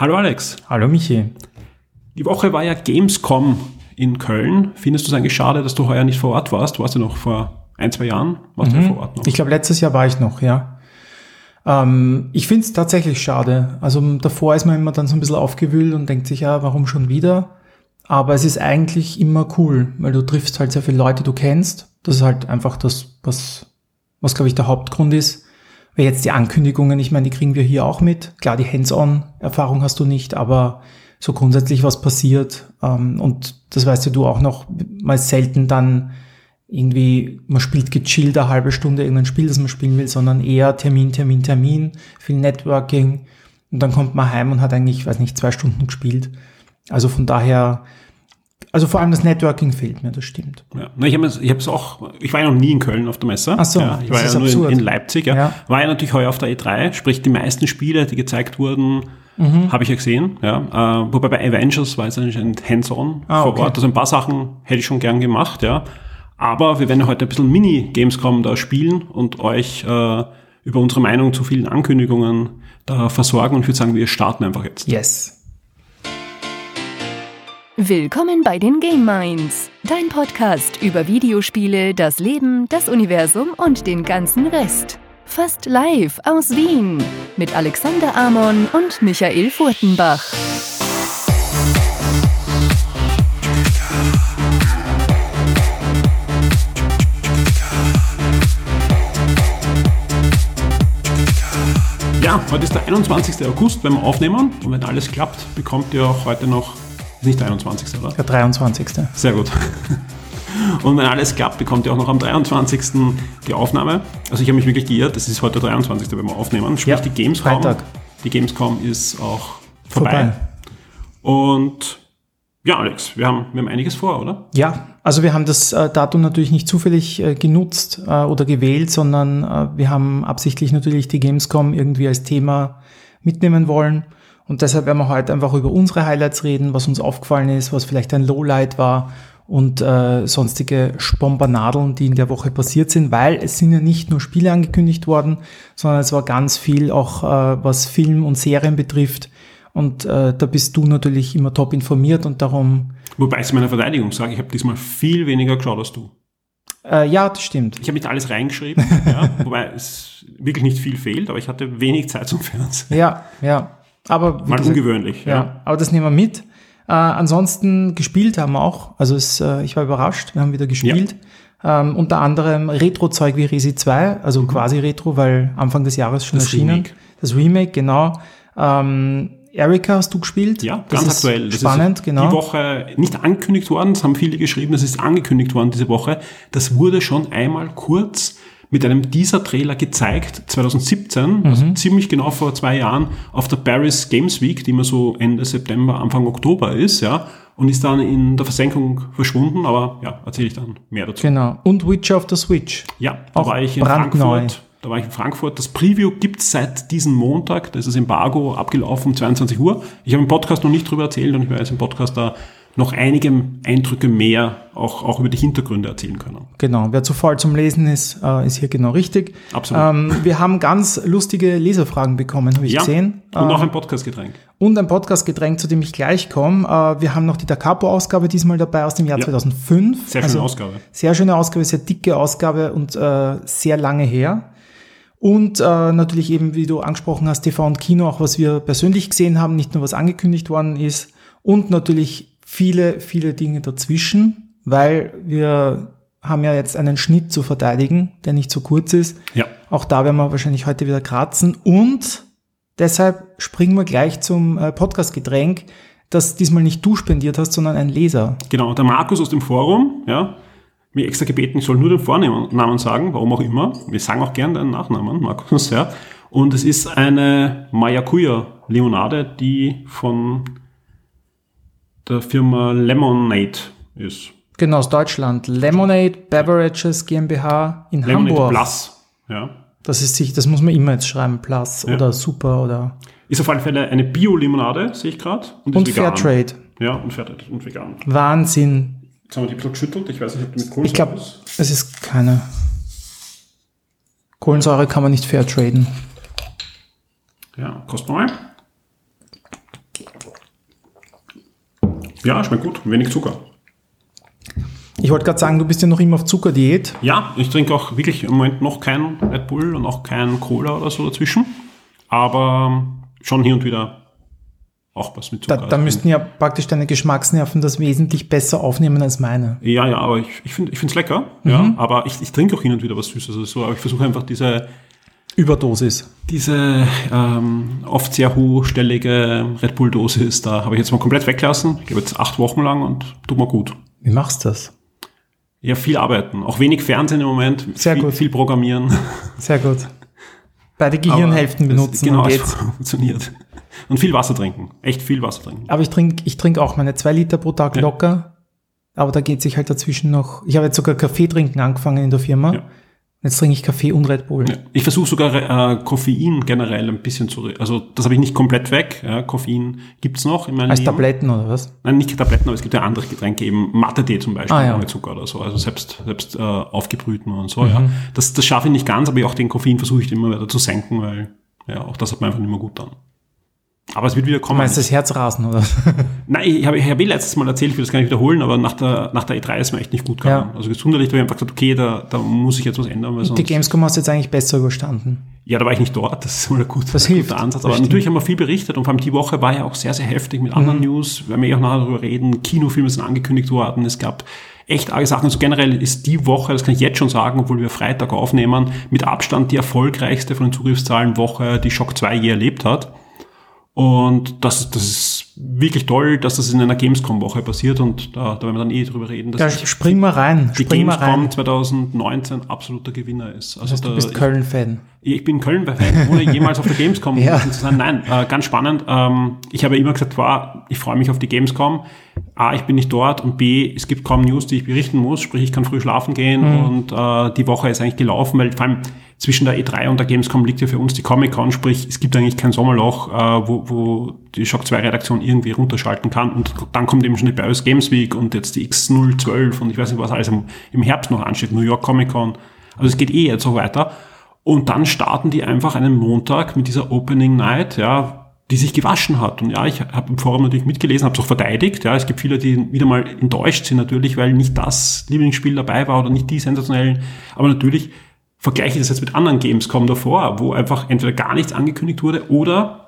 Hallo Alex. Hallo Michi. Die Woche war ja Gamescom in Köln. Findest du es eigentlich schade, dass du heuer nicht vor Ort warst? Du warst ja noch vor ein, zwei Jahren, warst mhm. du vor Ort noch. Ich glaube, letztes Jahr war ich noch, ja. Ähm, ich finde es tatsächlich schade. Also davor ist man immer dann so ein bisschen aufgewühlt und denkt sich, ja, warum schon wieder? Aber es ist eigentlich immer cool, weil du triffst halt sehr viele Leute, die du kennst. Das ist halt einfach das, was, was glaube ich der Hauptgrund ist. Weil jetzt die Ankündigungen, ich meine, die kriegen wir hier auch mit. Klar, die Hands-on-Erfahrung hast du nicht, aber so grundsätzlich was passiert. Ähm, und das weißt ja du auch noch, mal selten dann irgendwie, man spielt gechillt eine halbe Stunde irgendein Spiel, das man spielen will, sondern eher Termin, Termin, Termin, viel Networking. Und dann kommt man heim und hat eigentlich, weiß nicht, zwei Stunden gespielt. Also von daher, also vor allem das Networking fehlt mir, das stimmt. Ja. Ich habe es auch, ich war ja noch nie in Köln auf der Messe. Ach so, ja, ich war ja nur in, in, Leipzig. Ja. ja. War ja natürlich heuer auf der E3, sprich die meisten Spiele, die gezeigt wurden, mhm. habe ich ja gesehen. Ja. Äh, wobei bei Avengers war es anscheinend hands-on ah, vor okay. Ort. Also ein paar Sachen hätte ich schon gern gemacht, ja. Aber wir werden heute ein bisschen Mini-Gamescom da spielen und euch äh, über unsere Meinung zu vielen Ankündigungen da versorgen und ich würde sagen, wir starten einfach jetzt. Yes. Willkommen bei den Game Minds, dein Podcast über Videospiele, das Leben, das Universum und den ganzen Rest. Fast live aus Wien mit Alexander Amon und Michael Furtenbach. Ja, heute ist der 21. August, wir aufnehmen. Und wenn alles klappt, bekommt ihr auch heute noch, nicht der 21. oder? Der 23. Sehr gut. Und wenn alles klappt, bekommt ihr auch noch am 23. die Aufnahme. Also ich habe mich wirklich geirrt, das ist heute der 23., wenn wir aufnehmen. Sprich, ja, die Gamescom. Freitag. Die Gamescom ist auch vorbei. vorbei. Und ja, Alex, wir haben, wir haben einiges vor, oder? Ja, also wir haben das äh, Datum natürlich nicht zufällig äh, genutzt äh, oder gewählt, sondern äh, wir haben absichtlich natürlich die Gamescom irgendwie als Thema mitnehmen wollen. Und deshalb werden wir heute einfach über unsere Highlights reden, was uns aufgefallen ist, was vielleicht ein Lowlight war und äh, sonstige Spombernadeln, die in der Woche passiert sind, weil es sind ja nicht nur Spiele angekündigt worden, sondern es war ganz viel auch, äh, was Film und Serien betrifft, und äh, da bist du natürlich immer top informiert und darum. Wobei ich zu meiner Verteidigung sage, ich habe diesmal viel weniger geschaut als du. Äh, ja, das stimmt. Ich habe nicht alles reingeschrieben, ja, wobei es wirklich nicht viel fehlt, aber ich hatte wenig Zeit zum Fernsehen. Ja, ja. Aber mal gesagt, ungewöhnlich. Ja. ja. aber das nehmen wir mit. Äh, ansonsten gespielt haben wir auch. Also es, äh, ich war überrascht, wir haben wieder gespielt. Ja. Ähm, unter anderem Retro-Zeug wie Resi 2, also mhm. quasi Retro, weil Anfang des Jahres schon das erschienen. Remake. Das Remake, genau. Ähm, Erika hast du gespielt? Ja, das ganz aktuell. Das spannend, genau. Die Woche nicht angekündigt worden, das haben viele geschrieben, das ist angekündigt worden diese Woche. Das wurde schon einmal kurz mit einem Teaser-Trailer gezeigt, 2017, mhm. also ziemlich genau vor zwei Jahren, auf der Paris Games Week, die immer so Ende September, Anfang Oktober ist, ja, und ist dann in der Versenkung verschwunden, aber ja, erzähle ich dann mehr dazu. Genau. Und Witcher of the Switch. Ja, da Auch war ich in brandneu. Frankfurt da war ich in Frankfurt. Das Preview gibt es seit diesem Montag. Da ist das Embargo abgelaufen um 22 Uhr. Ich habe im Podcast noch nicht drüber erzählt und ich werde jetzt im Podcast da noch einige Eindrücke mehr auch, auch über die Hintergründe erzählen können. Genau, wer zu faul zum Lesen ist, äh, ist hier genau richtig. Absolut. Ähm, wir haben ganz lustige Leserfragen bekommen, habe ich ja, gesehen. Und ähm, auch ein Podcastgetränk. Und ein Podcastgetränk, zu dem ich gleich komme. Äh, wir haben noch die Da Capo-Ausgabe diesmal dabei aus dem Jahr ja. 2005. Sehr schöne also, Ausgabe. Sehr schöne Ausgabe, sehr dicke Ausgabe und äh, sehr lange her. Und äh, natürlich eben, wie du angesprochen hast, TV und Kino, auch was wir persönlich gesehen haben, nicht nur was angekündigt worden ist. Und natürlich viele, viele Dinge dazwischen, weil wir haben ja jetzt einen Schnitt zu verteidigen, der nicht so kurz ist. Ja. Auch da werden wir wahrscheinlich heute wieder kratzen. Und deshalb springen wir gleich zum äh, Podcast-Getränk, das diesmal nicht du spendiert hast, sondern ein Leser. Genau, der Markus aus dem Forum, ja, mir extra gebeten, ich soll nur den Vornamen sagen, warum auch immer. Wir sagen auch gern deinen Nachnamen, Markus, ja. Und es ist eine Maracuja-Limonade, die von der Firma Lemonade ist. Genau, aus Deutschland. Lemonade Beverages GmbH in Lemonade Hamburg. Plus, ja. Das ist sich, das muss man immer jetzt schreiben, Plus ja. oder Super oder. Ist auf alle Fälle eine Bio-Limonade, sehe ich gerade. Und, und Fairtrade. Ja, und Fairtrade und vegan. Wahnsinn. Jetzt haben wir die geschüttelt. Ich weiß nicht, ob die mit Kohlensäure Ich glaube, es ist keine. Kohlensäure kann man nicht fair traden. Ja, kostet mal. Ja, schmeckt gut. Wenig Zucker. Ich wollte gerade sagen, du bist ja noch immer auf Zuckerdiät. Ja, ich trinke auch wirklich im Moment noch kein Red Bull und auch kein Cola oder so dazwischen. Aber schon hier und wieder auch was mit Zucker. Da, da müssten ja praktisch deine Geschmacksnerven das wesentlich besser aufnehmen als meine. Ja, ja, aber ich, ich finde es lecker. Mhm. Ja, aber ich, ich trinke auch hin und wieder was Süßes. Also so, aber ich versuche einfach diese Überdosis. Diese ähm, oft sehr hochstellige Red Bull-Dosis, da habe ich jetzt mal komplett weggelassen. Ich glaube jetzt acht Wochen lang und tut mir gut. Wie machst du das? Ja, viel arbeiten. Auch wenig Fernsehen im Moment. Sehr viel, gut. Viel programmieren. Sehr gut. Beide Gehirnhälften Aber benutzen. Genau, und geht's. funktioniert. Und viel Wasser trinken. Echt viel Wasser trinken. Aber ich trinke ich trink auch meine zwei Liter pro Tag ja. locker. Aber da geht sich halt dazwischen noch. Ich habe jetzt sogar Kaffee trinken angefangen in der Firma. Ja. Jetzt trinke ich Kaffee und Red Bull. Ja. Ich versuche sogar äh, Koffein generell ein bisschen zu, also das habe ich nicht komplett weg. Ja, Koffein gibt's noch in meinem Als Leben. Tabletten oder was? Nein, nicht Tabletten, aber es gibt ja andere Getränke, eben Mathe-Tee zum Beispiel, ah, ja. ohne Zucker oder so, also selbst, selbst äh, aufgebrühten und so. Mhm. Ja. Das, das schaffe ich nicht ganz, aber auch den Koffein versuche ich immer wieder zu senken, weil ja, auch das hat man einfach nicht mehr gut dann. Aber es wird wieder kommen. Du meinst das Herzrasen, oder? Nein, ich habe ich hab eh letztes Mal erzählt, ich will das gar nicht wiederholen, aber nach der, nach der E3 ist mir echt nicht gut gegangen. Ja. Also gesundheitlich habe ich einfach gesagt, okay, da, da muss ich jetzt was ändern. Weil die Gamescom hast du jetzt eigentlich besser überstanden. Ja, da war ich nicht dort, das ist ein gut, das hilft. guter Ansatz. Aber Bestimmt. natürlich haben wir viel berichtet und vor allem die Woche war ja auch sehr, sehr heftig mit anderen mhm. News. Wir werden eh auch nachher darüber reden. Kinofilme sind angekündigt worden. Es gab echt arge Sachen. Also generell ist die Woche, das kann ich jetzt schon sagen, obwohl wir Freitag aufnehmen, mit Abstand die erfolgreichste von den Zugriffszahlen Woche, die Shock 2 je erlebt hat. Und das, das ist wirklich toll, dass das in einer Gamescom-Woche passiert und da, da werden wir dann eh drüber reden. Da spring mal rein. Die Gamescom rein. 2019 absoluter Gewinner ist. Also das heißt, du bist Köln-Fan. Ich, bin Köln-Fan, ohne jemals auf der Gamescom ja. zu sein. Nein, äh, ganz spannend. Ähm, ich habe immer gesagt, wow, ich freue mich auf die Gamescom. A, ich bin nicht dort und B, es gibt kaum News, die ich berichten muss, sprich ich kann früh schlafen gehen mhm. und äh, die Woche ist eigentlich gelaufen, weil vor allem zwischen der E3 und der Gamescom liegt ja für uns die Comic-Con, sprich es gibt eigentlich kein Sommerloch, äh, wo, wo die Shock 2 Redaktion irgendwie runterschalten kann und dann kommt eben schon die BIOS Games Week und jetzt die X012 und ich weiß nicht, was alles im, im Herbst noch ansteht, New York Comic-Con. Also es geht eh jetzt so weiter. Und dann starten die einfach einen Montag mit dieser Opening Night, ja, die sich gewaschen hat. Und ja, ich habe im Forum natürlich mitgelesen, habe es auch verteidigt. Ja, es gibt viele, die wieder mal enttäuscht sind natürlich, weil nicht das Lieblingsspiel dabei war oder nicht die sensationellen. Aber natürlich vergleiche ich das jetzt mit anderen Gamescom davor, wo einfach entweder gar nichts angekündigt wurde oder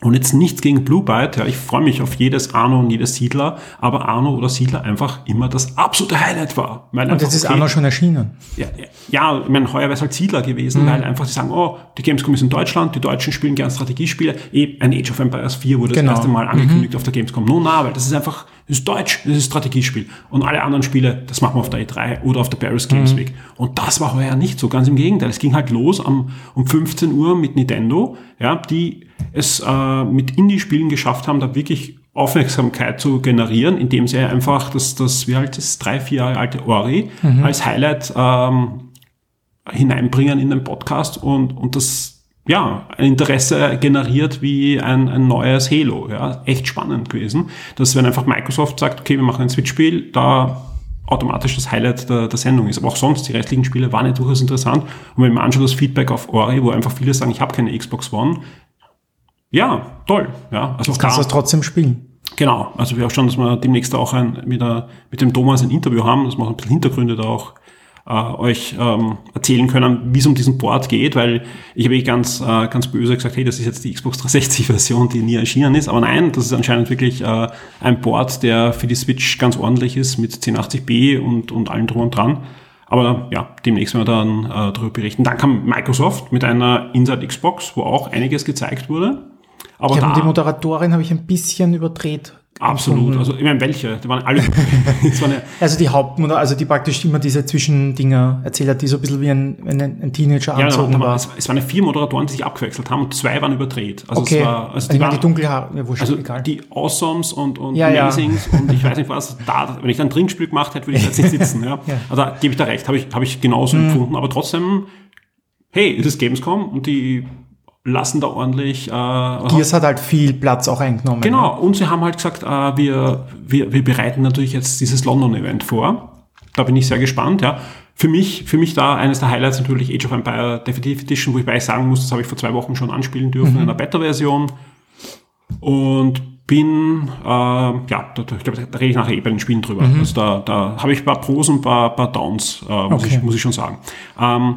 und jetzt nichts gegen Blue Byte, ja, ich freue mich auf jedes Arno und jedes Siedler, aber Arno oder Siedler einfach immer das absolute Highlight war. Weil und jetzt ist okay, Arno schon erschienen. Ja, ja ich meine, heuer wäre es halt Siedler gewesen, mhm. weil einfach sie sagen, oh, die Gamescom ist in Deutschland, die Deutschen spielen gern Strategiespiele, eh, ein Age of Empires 4 wurde genau. das erste Mal angekündigt mhm. auf der Gamescom. No, na, weil das ist einfach, das ist Deutsch, das ist Strategiespiel. Und alle anderen Spiele, das machen wir auf der E3 oder auf der Paris Games mhm. Week. Und das war heuer nicht so, ganz im Gegenteil. Es ging halt los am, um 15 Uhr mit Nintendo, ja, die es äh, mit Indie-Spielen geschafft haben, da wirklich Aufmerksamkeit zu generieren, indem sie einfach das, das wie alt ist, drei, vier Jahre alte Ori mhm. als Highlight ähm, hineinbringen in den Podcast und, und das ja, ein Interesse generiert wie ein, ein neues Halo. Ja, echt spannend gewesen. Dass wenn einfach Microsoft sagt, okay, wir machen ein Switch-Spiel, da automatisch das Highlight der, der Sendung ist. Aber auch sonst, die restlichen Spiele waren ja durchaus interessant. Und wenn man anschaut, das Feedback auf Ori, wo einfach viele sagen, ich habe keine Xbox One, ja, toll. Ja, also das kannst du das trotzdem spielen. Genau, also wir auch schon, dass wir demnächst auch ein, wieder mit dem Thomas ein Interview haben, dass wir auch ein bisschen Hintergründe da auch äh, euch ähm, erzählen können, wie es um diesen Board geht, weil ich habe eh ganz, äh, ganz böse gesagt, hey, das ist jetzt die Xbox 360-Version, die nie erschienen ist. Aber nein, das ist anscheinend wirklich äh, ein Board, der für die Switch ganz ordentlich ist mit 1080p und, und allem drum und dran. Aber ja, demnächst werden wir dann äh, darüber berichten. Dann kam Microsoft mit einer Inside Xbox, wo auch einiges gezeigt wurde. Aber ich da, die Moderatorin habe ich ein bisschen überdreht. Absolut. Also ich meine, welche? Die waren alle. waren ja also die Hauptmutter, also die praktisch immer diese Zwischendinger erzählt hat, die so ein bisschen wie ein, ein, ein Teenager ja, anzogen war. war. Es, es, waren vier Moderatoren, die sich abgewechselt haben und zwei waren überdreht. Also okay. es war, also die, waren, die Dunkelhaare, ja, wurscht, also egal. die Awesomes und, und ja, Amazings ja. und ich weiß nicht was, da, wenn ich da ein Trinkspiel gemacht hätte, würde ich jetzt nicht sitzen. Ja. ja. Also da gebe ich da recht, habe ich, hab ich genauso mhm. empfunden, aber trotzdem, hey, es ist Gamescom und die lassen da ordentlich. Äh, Gears hat halt viel Platz auch eingenommen. Genau, ne? und sie haben halt gesagt, äh, wir, wir, wir bereiten natürlich jetzt dieses London-Event vor. Da bin ich sehr gespannt, ja. Für mich, für mich da eines der Highlights natürlich Age of Empire Definitive Edition, wo ich bei sagen muss, das habe ich vor zwei Wochen schon anspielen dürfen mhm. in einer Beta-Version. Und bin, äh, ja, da, ich glaube, da rede ich nachher eh bei den Spielen drüber. Mhm. Also da, da habe ich ein paar Pros und ein paar, paar Downs, äh, muss, okay. ich, muss ich schon sagen. Ähm,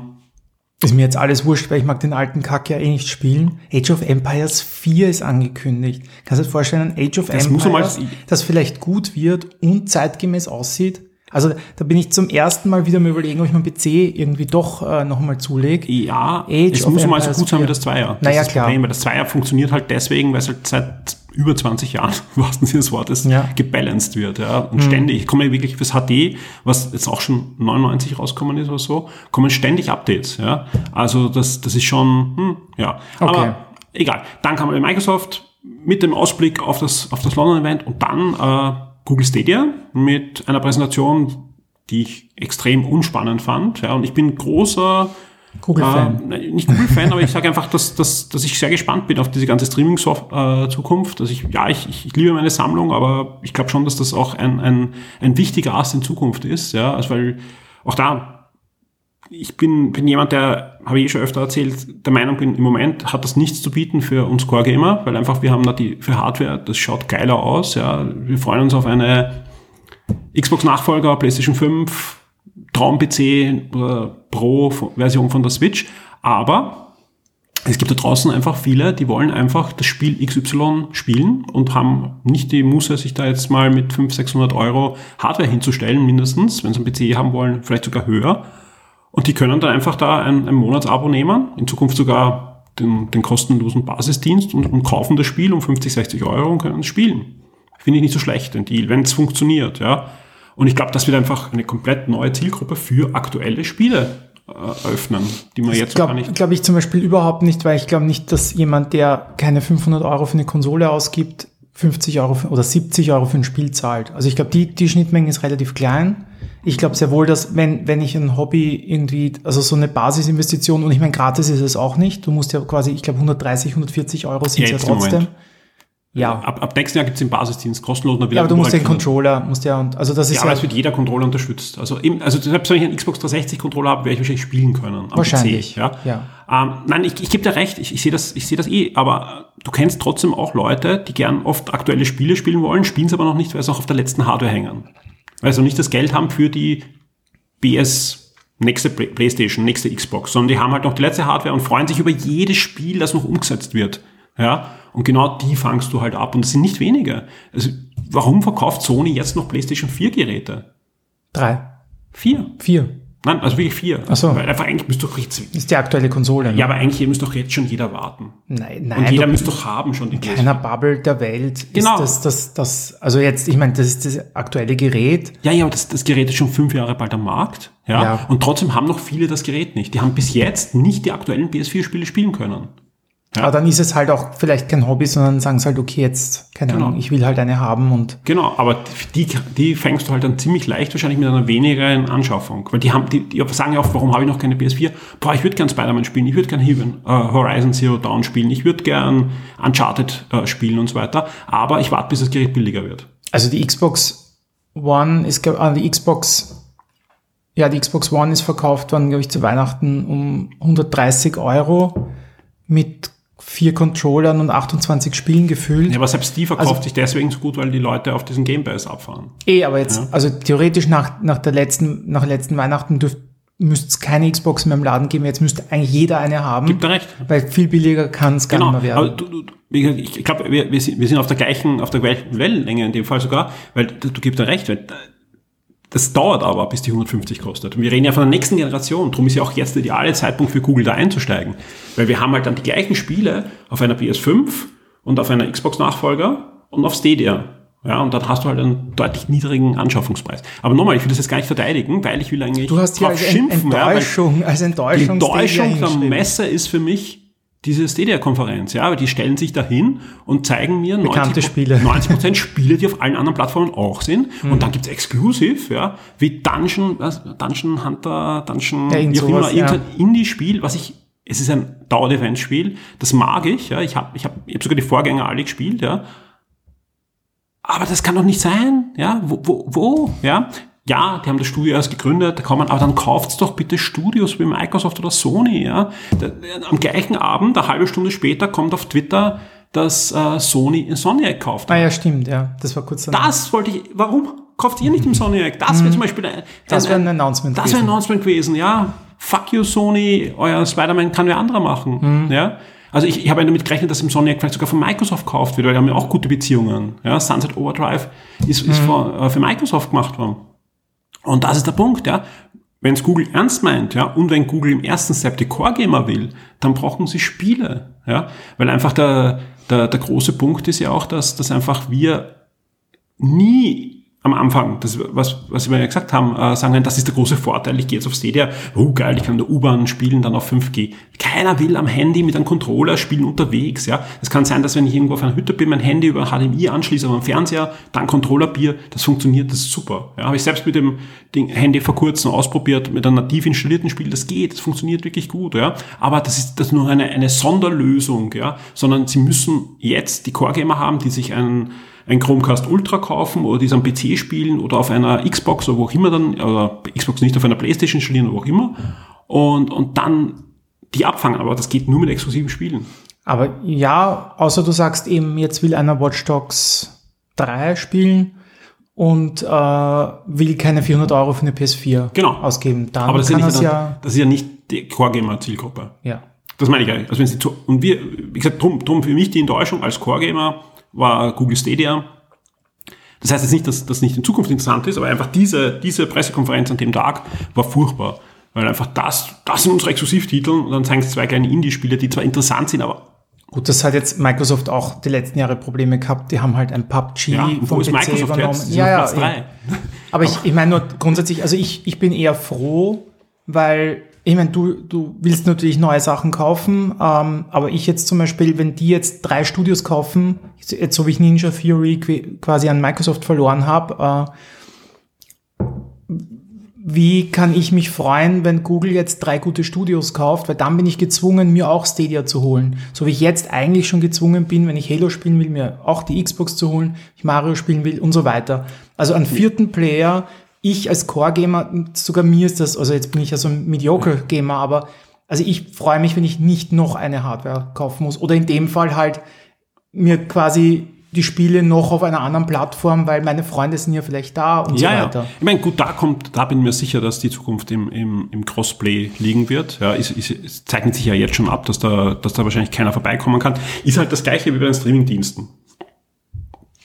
ist mir jetzt alles wurscht, weil ich mag den alten Kack ja eh nicht spielen. Age of Empires 4 ist angekündigt. Kannst du dir vorstellen, Age of das Empires, das vielleicht gut wird und zeitgemäß aussieht? Also da bin ich zum ersten Mal wieder mal überlegen, ob ich meinen PC irgendwie doch äh, noch einmal zulege. Ja, Age es muss mal so gut sein wie das Zweier. Das naja, klar. Problem, weil das Zweier funktioniert halt deswegen, weil es halt seit über 20 Jahren, im wahrsten Sinne des Wortes, ja. gebalanced wird. Ja. Und mhm. ständig, kommen ja wirklich fürs HD, was jetzt auch schon 99 rauskommen ist oder so, kommen ständig Updates. Ja. Also das, das ist schon, hm, ja. Okay. Aber egal. Dann kam Microsoft mit dem Ausblick auf das, auf das London-Event und dann äh, Google Stadia mit einer Präsentation, die ich extrem unspannend fand. Ja, und ich bin großer Google-Fan. Äh, nicht Google-Fan, aber ich sage einfach, dass, dass, dass ich sehr gespannt bin auf diese ganze Streaming-Zukunft. Dass ich, ja, ich, ich liebe meine Sammlung, aber ich glaube schon, dass das auch ein, ein, ein wichtiger Ast in Zukunft ist. Ja, also weil auch da ich bin, bin jemand, der, habe ich eh schon öfter erzählt, der Meinung bin, im Moment hat das nichts zu bieten für uns Core-Gamer, weil einfach wir haben da die, für Hardware, das schaut geiler aus, ja. Wir freuen uns auf eine Xbox-Nachfolger, PlayStation 5, Traum-PC oder Pro-Version von der Switch, aber es gibt da draußen einfach viele, die wollen einfach das Spiel XY spielen und haben nicht die Muße, sich da jetzt mal mit 500, 600 Euro Hardware hinzustellen, mindestens, wenn sie einen PC haben wollen, vielleicht sogar höher. Und die können dann einfach da ein, ein Monatsabo nehmen, in Zukunft sogar den, den kostenlosen Basisdienst und, und kaufen das Spiel um 50, 60 Euro und können es spielen. Finde ich nicht so schlecht, den Deal, wenn es funktioniert, ja. Und ich glaube, das wird einfach eine komplett neue Zielgruppe für aktuelle Spiele äh, öffnen, die man das jetzt glaub, gar nicht. Glaube ich zum Beispiel überhaupt nicht, weil ich glaube nicht, dass jemand, der keine 500 Euro für eine Konsole ausgibt, 50 Euro für, oder 70 Euro für ein Spiel zahlt. Also ich glaube, die, die Schnittmenge ist relativ klein. Ich glaube sehr wohl, dass wenn, wenn ich ein Hobby irgendwie, also so eine Basisinvestition, und ich meine, gratis ist es auch nicht, du musst ja quasi, ich glaube 130, 140 Euro sind ja, ja trotzdem. Ja. Ab, ab nächsten Jahr gibt es den Basisdienst kostenlos. Und ja, aber du musst den Controller, musst ja, und, also das ist ja. Ja, aber es wird jeder Controller unterstützt. Also, eben, also selbst wenn ich einen Xbox 360 Controller habe, werde ich wahrscheinlich spielen können. wahrscheinlich. PC, ja. ja. Ähm, nein, ich, ich gebe dir recht, ich, ich sehe das, ich sehe das eh, aber du kennst trotzdem auch Leute, die gern oft aktuelle Spiele spielen wollen, spielen es aber noch nicht, weil sie auch auf der letzten Hardware hängen. Weil sie nicht das Geld haben für die BS nächste Playstation, nächste Xbox, sondern die haben halt noch die letzte Hardware und freuen sich über jedes Spiel, das noch umgesetzt wird. Ja, und genau die fangst du halt ab. Und es sind nicht wenige. Also, warum verkauft Sony jetzt noch PlayStation 4 Geräte? Drei. Vier. Vier. Nein, also wirklich vier. Ach so. Weil einfach eigentlich müsste doch jetzt. Das ist die aktuelle Konsole. Ne? Ja, aber eigentlich müsste doch jetzt schon jeder warten. Nein, nein. Und jeder müsste doch haben schon die In keiner Bubble der Welt genau. ist das, das, das, also jetzt, ich meine, das ist das aktuelle Gerät. Ja, ja, aber das, das Gerät ist schon fünf Jahre bald am Markt. Ja, ja. Und trotzdem haben noch viele das Gerät nicht. Die haben bis jetzt nicht die aktuellen PS4-Spiele spielen können. Ja. Aber dann ist es halt auch vielleicht kein Hobby, sondern sagen sie halt, okay, jetzt, keine genau. Ahnung, ich will halt eine haben und. Genau, aber die, die fängst du halt dann ziemlich leicht wahrscheinlich mit einer wenigeren Anschaffung. Weil die haben, die, die sagen ja oft, warum habe ich noch keine PS4? Boah, ich würde gern Spider-Man spielen, ich würde gern Heaven, äh, Horizon Zero Dawn spielen, ich würde gern Uncharted äh, spielen und so weiter. Aber ich warte, bis das Gerät billiger wird. Also die Xbox One ist, äh, die Xbox, ja, die Xbox One ist verkauft worden, glaube ich, zu Weihnachten um 130 Euro mit vier Controllern und 28 Spielen gefüllt. Ja, aber selbst die verkauft also, sich deswegen so gut, weil die Leute auf diesen Game Pass abfahren. Eh, aber jetzt, ja. also theoretisch nach, nach der letzten, nach letzten Weihnachten dürft, müsste es keine Xbox mehr im Laden geben. Jetzt müsste eigentlich jeder eine haben. Gibt recht. Weil viel billiger kann es gar genau. nicht mehr werden. Aber du, du, ich glaube, wir, wir, sind, wir sind auf der gleichen, auf der gleichen Wellenlänge in dem Fall sogar, weil du, du gibst da recht, weil das dauert aber, bis die 150 kostet. Und wir reden ja von der nächsten Generation. Darum ist ja auch jetzt der ideale Zeitpunkt für Google da einzusteigen. Weil wir haben halt dann die gleichen Spiele auf einer PS5 und auf einer Xbox-Nachfolger und auf Stadia. Ja, und dann hast du halt einen deutlich niedrigen Anschaffungspreis. Aber nochmal, ich will das jetzt gar nicht verteidigen, weil ich will eigentlich du hast hier als schimpfen. Enttäuschung, ja, als Enttäuschung. Die Enttäuschung der Messe ist für mich diese Stadia-Konferenz, ja, aber die stellen sich dahin und zeigen mir 90, Spiele. 90 Spiele, die auf allen anderen Plattformen auch sind. Mhm. Und dann gibt's Exclusive, ja, wie Dungeon, was, Dungeon Hunter, Dungeon, ja, wie auch immer, ja. Indie-Spiel, was ich, es ist ein Dauer-Defense-Spiel, das mag ich, ja, ich habe ich hab, ich hab sogar die Vorgänger alle gespielt, ja. Aber das kann doch nicht sein, ja, wo, wo, wo ja ja, die haben das Studio erst gegründet, da man, aber dann kauft's doch bitte Studios wie Microsoft oder Sony, ja. am gleichen Abend, eine halbe Stunde später, kommt auf Twitter dass äh, Sony Insomniac kauft. Ah ja, stimmt, ja. Das war kurz danach. Das wollte ich, warum kauft ihr nicht Insomniac? Das wäre mhm. zum Beispiel ein, Das wäre ein Announcement Das wäre ein Announcement gewesen, ja. Fuck you, Sony, euer Spider-Man kann wer anderer machen. Mhm. Ja. Also ich, ich habe damit gerechnet, dass Insomniac vielleicht sogar von Microsoft gekauft wird, weil die haben ja auch gute Beziehungen. Ja, Sunset Overdrive ist, ist mhm. für, äh, für Microsoft gemacht worden. Und das ist der Punkt, ja. Wenn es Google ernst meint, ja, und wenn Google im ersten Step die Core Gamer will, dann brauchen sie Spiele, ja, weil einfach der, der, der große Punkt ist ja auch, dass, dass einfach wir nie am Anfang, das, was, was wir ja gesagt haben, äh, sagen, das ist der große Vorteil, ich gehe jetzt auf Stadia, oh geil, ich kann in der U-Bahn spielen, dann auf 5G. Keiner will am Handy mit einem Controller spielen unterwegs, ja. Es kann sein, dass wenn ich irgendwo auf einer Hütte bin, mein Handy über HDMI anschließe, aber am Fernseher, dann Controllerbier, das funktioniert, das ist super. Ja, habe ich selbst mit dem Ding, Handy vor kurzem ausprobiert, mit einem nativ installierten Spiel, das geht, das funktioniert wirklich gut, ja. Aber das ist, das ist nur eine, eine Sonderlösung, ja. Sondern sie müssen jetzt die Core-Gamer haben, die sich einen, ein Chromecast Ultra kaufen oder die am PC spielen oder auf einer Xbox oder wo auch immer dann, oder Xbox nicht auf einer Playstation installieren oder wo auch immer und, und dann die abfangen. Aber das geht nur mit exklusiven Spielen. Aber ja, außer du sagst eben, jetzt will einer Watch Dogs 3 spielen und äh, will keine 400 Euro für eine PS4 genau. ausgeben. Dann Aber das, kann ist ja, dann, das ist ja nicht die Core-Gamer-Zielgruppe. Ja. Das meine ich eigentlich. Also wenn sie zu, und wir, wie gesagt, drum, drum für mich die Enttäuschung als Core-Gamer war Google Stadia. Das heißt jetzt nicht, dass das nicht in Zukunft interessant ist, aber einfach diese, diese Pressekonferenz an dem Tag war furchtbar. Weil einfach das, das sind unsere Exklusivtitel und dann zeigen sie zwei kleine Indie-Spiele, die zwar interessant sind, aber Gut, das hat jetzt Microsoft auch die letzten Jahre Probleme gehabt. Die haben halt ein PUBG ja, vom PC Microsoft übernommen. Jetzt? Ja, ja, ja. Aber ich, ich meine nur grundsätzlich, also ich, ich bin eher froh, weil ich meine, du, du willst natürlich neue Sachen kaufen, ähm, aber ich jetzt zum Beispiel, wenn die jetzt drei Studios kaufen, jetzt so wie ich Ninja Theory quasi an Microsoft verloren habe, äh, wie kann ich mich freuen, wenn Google jetzt drei gute Studios kauft, weil dann bin ich gezwungen, mir auch Stadia zu holen. So wie ich jetzt eigentlich schon gezwungen bin, wenn ich Halo spielen will, mir auch die Xbox zu holen, ich Mario spielen will und so weiter. Also einen vierten Player, ich als Core-Gamer, sogar mir ist das, also jetzt bin ich ja so ein Mediocre-Gamer, aber also ich freue mich, wenn ich nicht noch eine Hardware kaufen muss. Oder in dem Fall halt mir quasi die Spiele noch auf einer anderen Plattform, weil meine Freunde sind ja vielleicht da und ja, so weiter. Ja. Ich meine, gut, da kommt, da bin ich mir sicher, dass die Zukunft im, im, im Crossplay liegen wird. Ja, es, es, es zeichnet sich ja jetzt schon ab, dass da, dass da wahrscheinlich keiner vorbeikommen kann. Ist halt das gleiche wie bei den Streamingdiensten.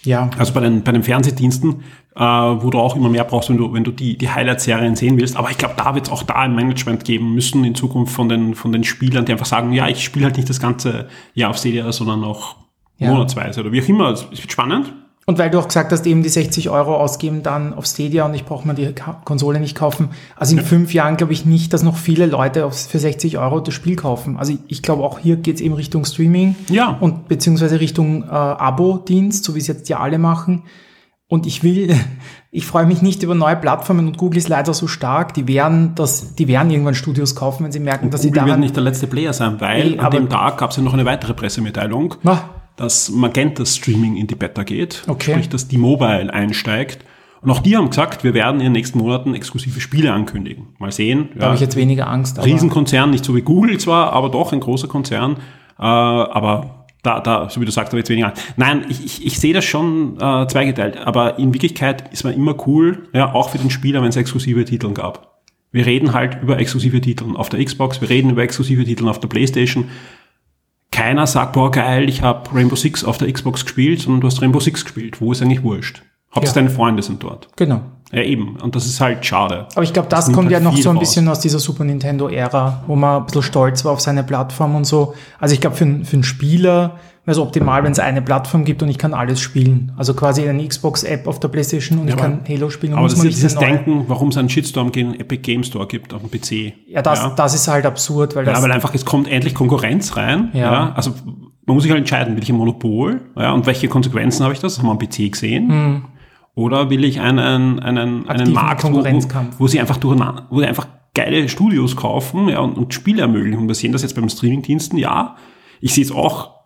Ja. Also bei den, bei den Fernsehdiensten, äh, wo du auch immer mehr brauchst, wenn du, wenn du die, die Highlight-Serien sehen willst. Aber ich glaube, da wird es auch da ein Management geben müssen in Zukunft von den, von den Spielern, die einfach sagen, ja, ich spiele halt nicht das ganze Jahr auf Stadia, sondern auch ja. monatsweise oder wie auch immer. Es wird spannend. Und weil du auch gesagt hast, eben die 60 Euro ausgeben dann auf Stadia und ich brauche mir die Konsole nicht kaufen. Also in ja. fünf Jahren glaube ich nicht, dass noch viele Leute für 60 Euro das Spiel kaufen. Also ich glaube auch hier geht es eben Richtung Streaming ja. und beziehungsweise Richtung äh, Abo-Dienst, so wie es jetzt ja alle machen. Und ich will, ich freue mich nicht über neue Plattformen und Google ist leider so stark, die werden das, die werden irgendwann Studios kaufen, wenn sie merken, und dass Google sie daran... wird nicht der letzte Player sein, weil ey, an dem Tag gab es ja noch eine weitere Pressemitteilung. Na, dass Magenta Streaming in die Beta geht. Okay. Sprich, dass die Mobile einsteigt. Und auch die haben gesagt, wir werden in den nächsten Monaten exklusive Spiele ankündigen. Mal sehen. Da ja, habe ich jetzt weniger Angst. Riesenkonzern, nicht so wie Google zwar, aber doch ein großer Konzern. Äh, aber da, da, so wie du sagst, da jetzt weniger Angst. Nein, ich, ich, ich sehe das schon äh, zweigeteilt. Aber in Wirklichkeit ist man immer cool, ja, auch für den Spieler, wenn es exklusive Titel gab. Wir reden halt über exklusive Titel auf der Xbox, wir reden über exklusive Titel auf der Playstation keiner sagt, boah geil, ich habe Rainbow Six auf der Xbox gespielt, sondern du hast Rainbow Six gespielt. Wo ist eigentlich wurscht? Hauptsache ja. deine Freunde sind dort. Genau. Ja, eben. Und das ist halt schade. Aber ich glaube, das, das kommt halt ja noch so ein bisschen raus. aus dieser Super Nintendo-Ära, wo man ein bisschen stolz war auf seine Plattform und so. Also ich glaube, für, für einen Spieler wäre es optimal, wenn es eine Plattform gibt und ich kann alles spielen. Also quasi eine Xbox-App auf der Playstation und ja, ich kann Halo spielen. Aber das ist dieses Denken, warum es einen Shitstorm gegen Epic Game Store gibt auf dem PC. Ja, das, ja. das ist halt absurd. Weil ja, weil einfach, es kommt endlich Konkurrenz rein. Ja. ja. Also man muss sich halt entscheiden, will ich ein Monopol? Ja, und welche Konsequenzen habe ich das? Das haben wir am PC gesehen. Hm. Oder will ich einen, einen, einen Markt, wo, wo, sie einfach durcheinander, wo sie einfach geile Studios kaufen ja, und, und Spiele ermöglichen. Und wir sehen das jetzt beim Streamingdiensten, ja. Ich sehe es auch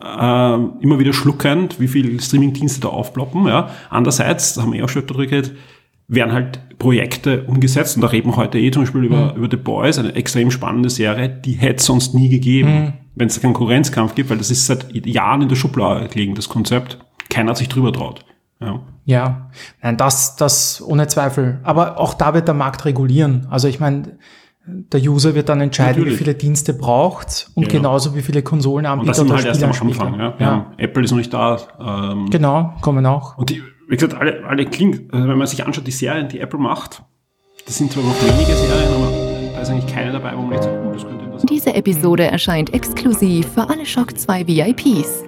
äh, immer wieder schluckend, wie viel Streamingdienste da aufploppen. Ja. Andererseits, da haben wir ja auch schon drüber geredet, werden halt Projekte umgesetzt. Und da reden wir heute eh zum Beispiel über, mhm. über The Boys, eine extrem spannende Serie, die hätte es sonst nie gegeben, mhm. wenn es einen Konkurrenzkampf gibt, weil das ist seit Jahren in der Schublade liegen, das Konzept. Keiner hat sich drüber traut. Ja. ja, nein, das, das ohne Zweifel. Aber auch da wird der Markt regulieren. Also ich meine, der User wird dann entscheiden, Natürlich. wie viele Dienste braucht und ja, genauso wie viele Konsolenanbieter und das sind halt erst am Anfang. Ja. ja. Apple ist noch nicht da. Ähm, genau, kommen auch. Und die, wie gesagt, alle, alle klingt, also wenn man sich anschaut, die Serien, die Apple macht, das sind zwar noch wenige Serien, aber da ist eigentlich keine dabei, wo man nicht sagt, oh, das könnte interessant Diese Episode erscheint exklusiv für alle Shock 2 VIPs.